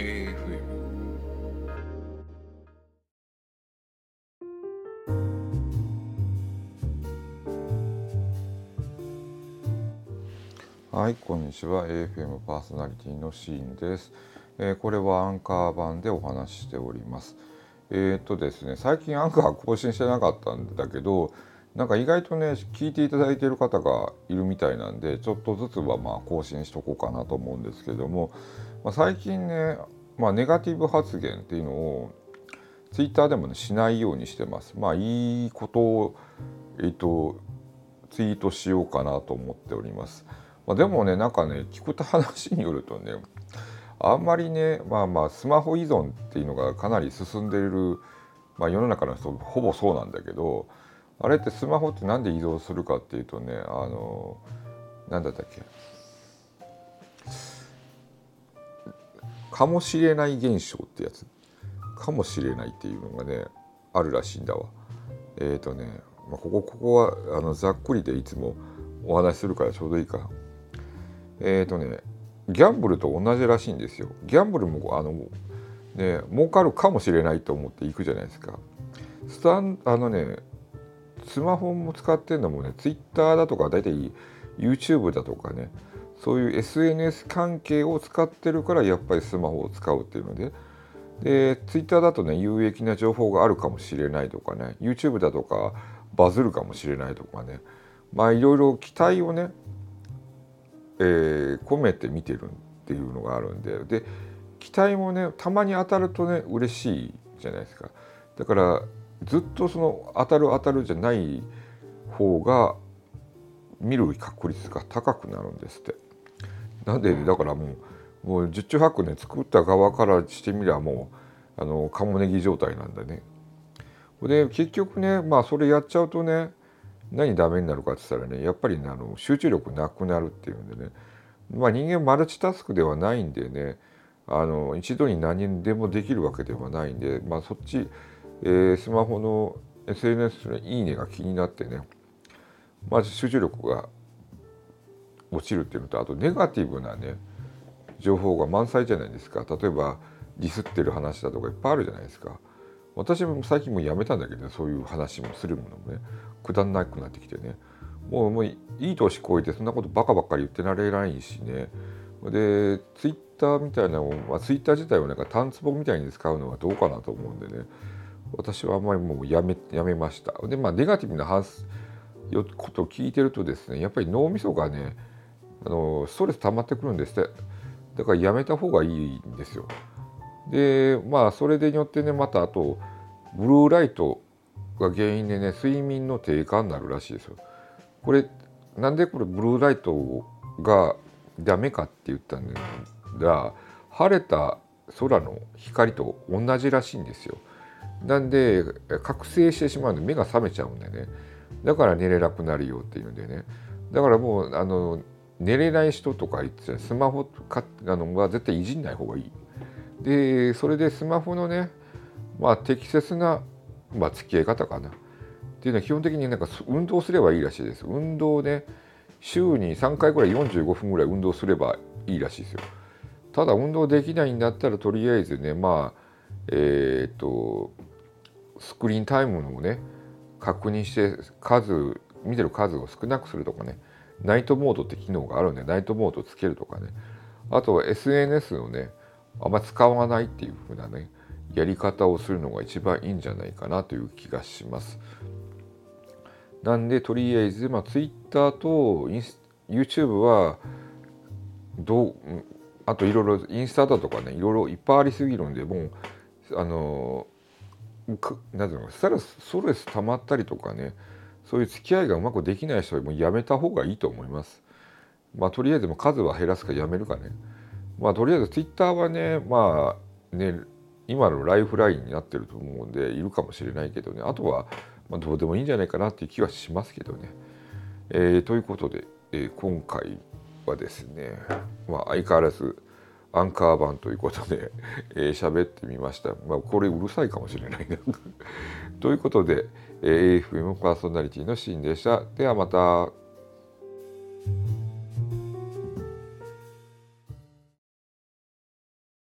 AFM はいこんにちは。AFM パーソナリティのシーンです、えー、これはアンカー版でお話ししております。えー、っとですね最近アンカー更新してなかったんだけどなんか意外とね聞いていただいている方がいるみたいなんでちょっとずつはまあ更新しとこうかなと思うんですけども、まあ、最近ね、まあ、ネガティブ発言っていうのをツイッターでもねしないようにしてます。まあいいことをえっとツイートしようかなと思っております。まあ、でもねなんかね聞くと話によるとねあんまりねまあまあスマホ依存っていうのがかなり進んでいる、まあ、世の中の人ほぼそうなんだけどあれってスマホって何で移動するかっていうとねあの何だったっけかもしれない現象ってやつかもしれないっていうのがねあるらしいんだわ。えっ、ー、とね、まあ、ここここはあのざっくりでいつもお話しするからちょうどいいか。えっ、ー、とねギャンブルと同じらしいんですよ。ギャンブルもあのね儲かるかもしれないと思って行くじゃないですか。スタンあのねスマホも使ってるのもね。Twitter だとか大体 YouTube だとかね。そういう SNS 関係を使ってるからやっぱりスマホを使うっていうので。で Twitter だとね有益な情報があるかもしれないとかね。YouTube だとかバズるかもしれないとかね。まあいろいろ期待をね、えー、込めて見てるっていうのがあるんで。で期待もねたまに当たるとね嬉しいじゃないですか。だからずっとその当たる当たるじゃない方が見る確率が高くなるんですって。なんでだからもうもう十中八九ね作った側からしてみればもうあのカモネギ状態なんだね。で結局ねまあそれやっちゃうとね何ダメになるかって言ったらねやっぱり、ね、あの集中力なくなるっていうんでねまあ人間マルチタスクではないんでねあの一度に何でもできるわけではないんでまあそっちえー、スマホの SNS のいいねが気になってねまず集中力が落ちるっていうのとあとネガティブなね情報が満載じゃないですか。例えばディスってる話だとかいっぱいあるじゃないですか。私も最近もうやめたんだけど、ね、そういう話もするものもねくだんなくなってきてね。もうもういい年こいてそんなことバカばっかり言ってられないしね。でツイッターみたいなのまあ、ツイッター自体をなんか単壺みたいに使うのはどうかなと思うんでね。私はあまりもうやめやめました。でまあネガティブなことを聞いてるとですねやっぱり脳みそがねあのストレス溜まってくるんですってだからやめた方がいいんですよ。でまあそれでによってねまたあとブルーライトが原因でね睡眠の低下になるらしいですよ。これなんでこれブルーライトがダメかって言ったんだが晴れた空の光と同じらしいんですよ。なんで覚醒してしまうんで目が覚めちゃうんでねだから寝れなくなるよっていうんでねだからもうあの寝れない人とか言ってスマホかあのは絶対いじんない方がいい。でそれでスマホのねまあ適切な、まあ、付き合い方かなっていうのは基本的になんか運動すればいいらしいです。運動ね週に3回ぐらい45分ぐらい運動すればいいらしいですよ。ただ運動できないんだったらとりあえずねまあえっ、とスクリーンタイムをね確認して数見てる数を少なくするとかねナイトモードって機能があるんでナイトモードつけるとかねあとは SNS をねあんま使わないっていう風なねやり方をするのが一番いいんじゃないかなという気がします。なんでとりあえず、まあ、Twitter とインス YouTube はどうあといろいろインスタだとかねいろいろいっぱいありすぎるんでもうあのなんていうのストレス溜まったりとかねそういう付き合いがうまくできない人はもうやめた方がいいと思います。まあとりあえずも数は減らすかやめるかね。まあとりあえずツイッターはねまあね今のライフラインになってると思うんでいるかもしれないけどねあとはまどうでもいいんじゃないかなっていう気はしますけどね。えー、ということで、えー、今回はですね、まあ、相変わらずアンカー版ということで えー、喋ってみました。まあ、これうるさいかもしれないな ということで、えー、AFM パーソナリティのシーンでした。ではまた。